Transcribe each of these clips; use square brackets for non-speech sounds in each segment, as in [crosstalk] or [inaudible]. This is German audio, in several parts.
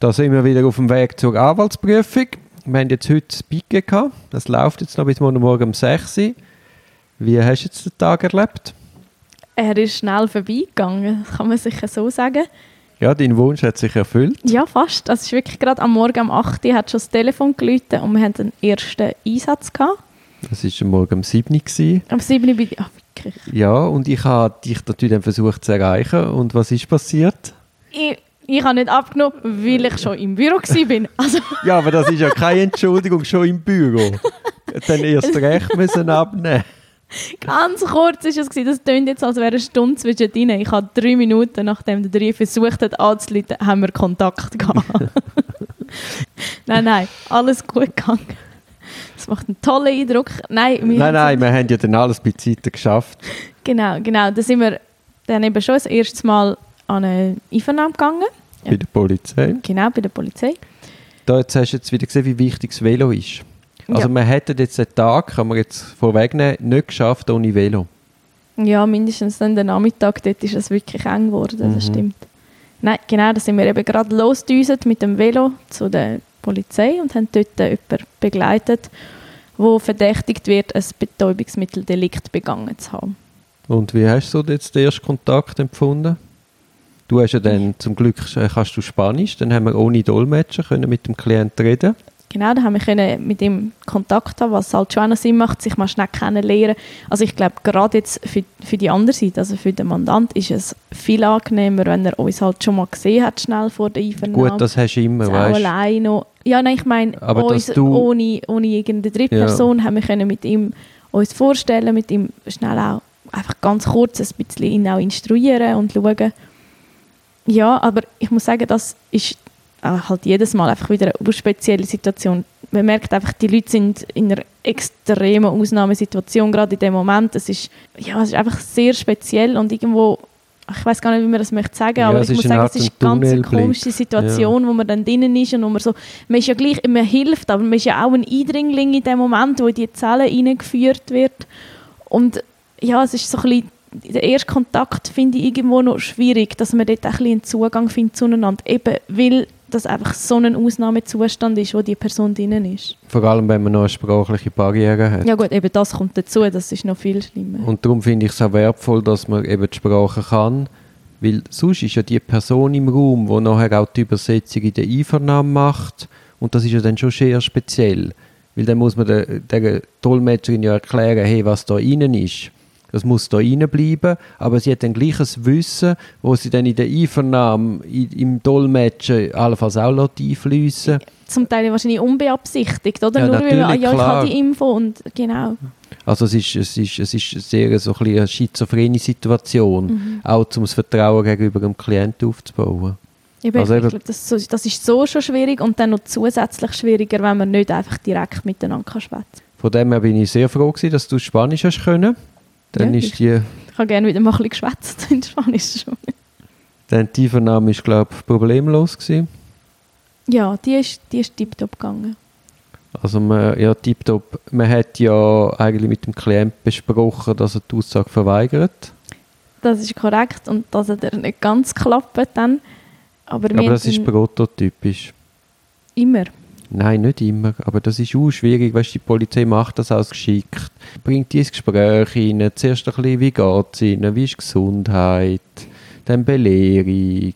Da sind wir wieder auf dem Weg zur Anwaltsprüfung. Wir haben jetzt heute das Pike gehabt. Das läuft jetzt noch bis morgen um 6 Uhr. Wie hast du jetzt den Tag erlebt? Er ist schnell vorbeigegangen, kann man sicher so sagen. Ja, dein Wunsch hat sich erfüllt. Ja, fast. Also es ist wirklich gerade am Morgen um 8 Uhr hat schon das Telefon geläutet und wir hatten den ersten Einsatz gehabt. Das war am Morgen um 7 Uhr. gewesen. Am 7 Uhr bin ich, ah, wirklich. Ja, und ich habe dich natürlich dann versucht zu erreichen. Und was ist passiert? Ich, ich habe nicht abgenommen, weil ich schon im Büro war. [laughs] Also, Ja, aber das ist ja keine Entschuldigung, schon im Büro. Dann erst recht müssen abnehmen. ganz kurz war es. gewesen. Das klingt jetzt, als wäre eine Stunde zwischen ihnen. Ich habe drei Minuten, nachdem der drei versucht hat anzuleiten, haben wir Kontakt gehabt. [laughs] nein, nein, alles gut gegangen. Das macht einen tollen Eindruck. Nein, wir Nein, nein, wir haben ja dann alles bei Zeiten geschafft. Genau, genau. Da sind wir dann eben schon das erste Mal an eine Einvernahme gegangen. Bei der Polizei. Genau, bei der Polizei. Da jetzt hast du jetzt wieder gesehen, wie wichtig das Velo ist. Also Ja. wir hätten jetzt den Tag, kann man jetzt vorwegnehmen, nicht geschafft ohne Velo. Ja, mindestens dann den Nachmittag, dort ist es wirklich eng geworden, das Mhm. stimmt. Nein, genau, da sind wir eben gerade losgedüset mit dem Velo zu der Polizei und haben dort jemanden begleitet, wo verdächtigt wird, ein Betäubungsmitteldelikt begangen zu haben. Und wie hast du jetzt den ersten Kontakt empfunden? Du hast ja dann, zum Glück äh, kannst du Spanisch, dann haben wir ohne Dolmetscher können mit dem Klienten reden. Genau, da haben wir können mit ihm Kontakt haben, was halt schon Sinn macht, sich mal schnell kennenlernen. Also ich glaube, gerade jetzt für, für die andere Seite, also für den Mandant, ist es viel angenehmer, wenn er uns halt schon mal gesehen hat, schnell vor der Einvernahme. Gut, das hast du immer, weißt allein noch. Ja, nein, ich meine, uns, du- ohne, ohne irgendeine Drittperson haben wir können mit ihm uns vorstellen, mit ihm schnell auch einfach ganz kurz ein bisschen ihn auch instruieren und schauen. Ja, aber ich muss sagen, das ist äh, halt jedes Mal einfach wieder eine spezielle Situation. Man merkt einfach, die Leute sind in einer extremen Ausnahmesituation, gerade in dem Moment. Es ist, ja, es ist einfach sehr speziell und irgendwo, ich weiß gar nicht, wie man das möchte sagen, Ja, aber es ich ist muss eine sagen, es ist ein eine ganz komische Situation, wo man dann drinnen ist und wo man so, man ist ja gleich, man hilft, aber man ist ja auch ein Eindringling in dem Moment, wo in die Zelle reingeführt wird und ja, es ist so ein bisschen, der erste Kontakt finde ich irgendwo noch schwierig, dass man dort ein bisschen einen Zugang findet zueinander, eben weil das einfach so ein Ausnahmezustand ist, wo die Person drinnen ist. Vor allem, wenn man noch eine sprachliche Barriere hat. Ja gut, eben das kommt dazu, das ist noch viel schlimmer. Und darum finde ich es auch wertvoll, dass man eben die Sprache kann, weil sonst ist ja die Person im Raum, die nachher auch die Übersetzung in der Einvernahme macht und das ist ja dann schon sehr speziell, weil dann muss man der, der Dolmetscherin ja erklären, hey, was da innen ist. Das muss da innen bleiben, aber sie hat dann gleich ein Wissen, wo sie dann in der Einvernahme in, im Dolmetschen allenfalls auch lässt einfliessen Zum Teil wahrscheinlich unbeabsichtigt, oder? Ja, Nur weil, ah, ja, ich habe die Info und genau. Also es ist, es ist, es ist sehr so ein eine schizophrene Situation, Mhm. auch um das Vertrauen gegenüber dem Klienten aufzubauen. Eben, Also ich glaube, das, das ist so schon schwierig und dann noch zusätzlich schwieriger, wenn man nicht einfach direkt miteinander kann schwätzen Von dem her bin ich sehr froh gewesen, dass du Spanisch hast können. Dann Ja, ist die, Ich habe gerne wieder mal ein bisschen geschwätzt in Spanisch schon. [laughs] dann die Vernahme ist glaube ich problemlos gewesen. Ja, die ist, die ist tiptop gegangen. Also man, ja, tipptopp. Man hat ja eigentlich mit dem Klienten besprochen, dass er die Aussage verweigert. Das ist korrekt und das hat er nicht ganz geklappt dann. Aber, Aber das ist prototypisch. immer. Nein, nicht immer. Aber das ist auch schwierig. Weißt, die Polizei macht das alles geschickt. Bringt die ins Gespräch rein. Zuerst ein bisschen, wie geht es ihnen, wie ist die Gesundheit, dann Belehrung,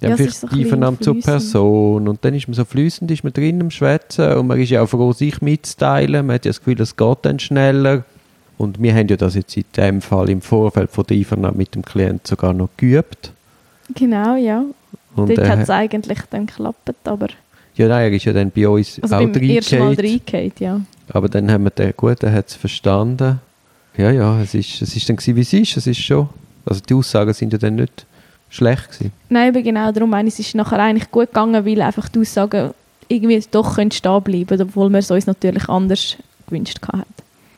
dann Ja, vielleicht so die zur. Person. Und dann ist man so flüssend, ist man drin im Schwätzen und man ist ja auch froh, sich mitzuteilen. Man hat ja das Gefühl, es geht dann schneller. Und wir haben ja das jetzt in dem Fall im Vorfeld von der Einvernahme mit dem Klienten sogar noch geübt. Genau, ja. Und Dort er hat es eigentlich dann geklappt, aber ja, nein, er ist ja dann bei uns also auch beim ersten Mal reingegangen. reingehauen, ja. Aber dann haben wir den, gut, er hat es verstanden. Ja, ja, es ist, es ist dann gewesen, wie es ist. Es ist schon, also die Aussagen sind ja dann nicht schlecht gewesen. Nein, eben genau darum meine ich, es ist nachher eigentlich gut gegangen, weil einfach die Aussagen irgendwie doch können stehen bleiben, obwohl wir es uns natürlich anders gewünscht hatten.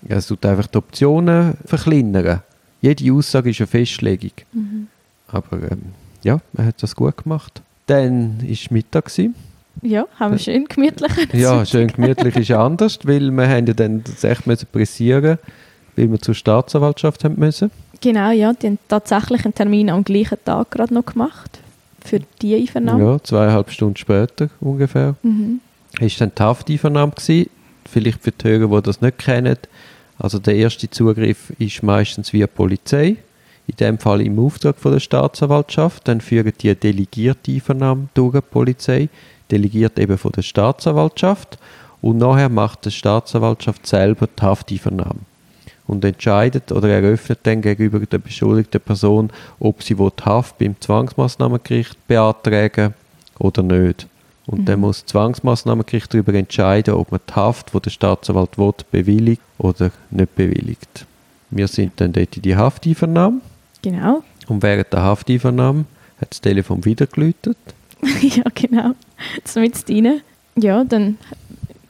Ja, es tut einfach die Optionen verkleinern. Jede Aussage ist eine Festlegung. Mhm. Aber ähm, ja, er hat das gut gemacht. Dann war Mittag. Gewesen. Ja, haben wir schön gemütlich. Ja, schön gemütlich ist anders, weil wir haben ja dann müssen pressieren, weil wir zur Staatsanwaltschaft haben müssen. Genau, ja, die haben tatsächlich einen Termin am gleichen Tag gerade noch gemacht. für die Einvernahme? Ja, zweieinhalb Stunden später ungefähr. Mhm. Ist dann die Hafteinvernahme gewesen. Vielleicht für die Hörer, die das nicht kennen. Also der erste Zugriff ist meistens via Polizei. In dem Fall im Auftrag von der Staatsanwaltschaft. Dann führen die eine delegierte Einvernahme durch die Polizei. Delegiert eben von der Staatsanwaltschaft. Und nachher macht die Staatsanwaltschaft selber die Hafteinvernahme und entscheidet oder eröffnet dann gegenüber der beschuldigten Person, ob sie die Haft beim Zwangsmaßnahmengericht beantragen oder nicht. Und Mhm. dann muss das Zwangsmaßnahmengericht darüber entscheiden, ob man die Haft, die der Staatsanwalt will, bewilligt oder nicht bewilligt. Wir sind dann dort in die Hafteinvernahme Genau. und während der Hafteinvernahme hat das Telefon wieder geläutet. [laughs] ja, genau. Mit rein. Ja, dann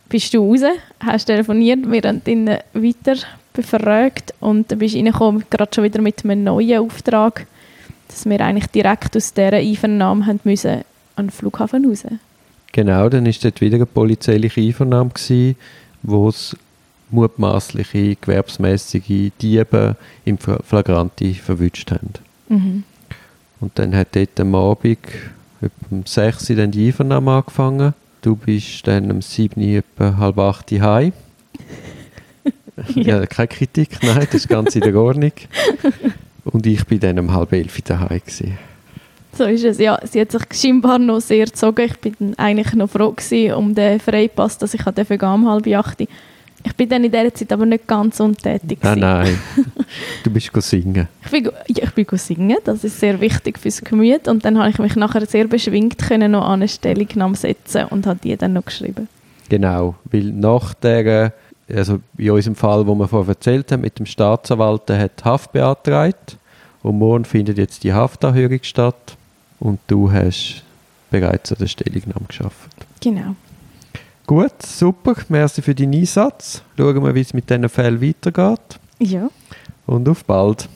bist du raus, hast telefoniert, wir haben ihn weiter befragt und dann bist du reingekommen, gerade schon wieder mit einem neuen Auftrag, dass wir eigentlich direkt aus dieser Einvernahme haben müssen an den Flughafen raus. Genau, dann ist dort wieder eine polizeiliche Einvernahme gewesen, wo es mutmaßliche gewerbsmäßige Diebe im Flagranti verwünscht haben. Mhm. Und dann hat dort am Abend um 6 Uhr dann die Einvernahme angefangen. Du bist dann um 7 Uhr etwa halb 8 Uhr heim. ja, keine Kritik, nein, das ist ganz in der Ordnung. Und ich bin dann um halb 11 Uhr daheim gewesen. So ist es. Ja, sie hat sich scheinbar noch sehr gezogen. Ich bin eigentlich noch froh gewesen um den Freipass, dass ich dafür um halb acht. Ich bin dann in dieser Zeit aber nicht ganz untätig. Nein, nein, [laughs] du bist singen. Ich bin, ja, ich bin singen, das ist sehr wichtig fürs Gemüt. Und dann habe ich mich nachher sehr beschwingt können noch an eine Stellungnahme setzen und habe die dann noch geschrieben. Genau, weil nach der, also in unserem Fall, wo wir vorher erzählt haben, mit dem Staatsanwalt, der hat Haft beantragt und morgen findet jetzt die Haftanhörung statt und du hast bereits an der Stellungnahme geschafft. Genau. Gut, super, merci für deinen Einsatz. Schauen wir, wie es mit diesen Fällen weitergeht Ja. und auf bald.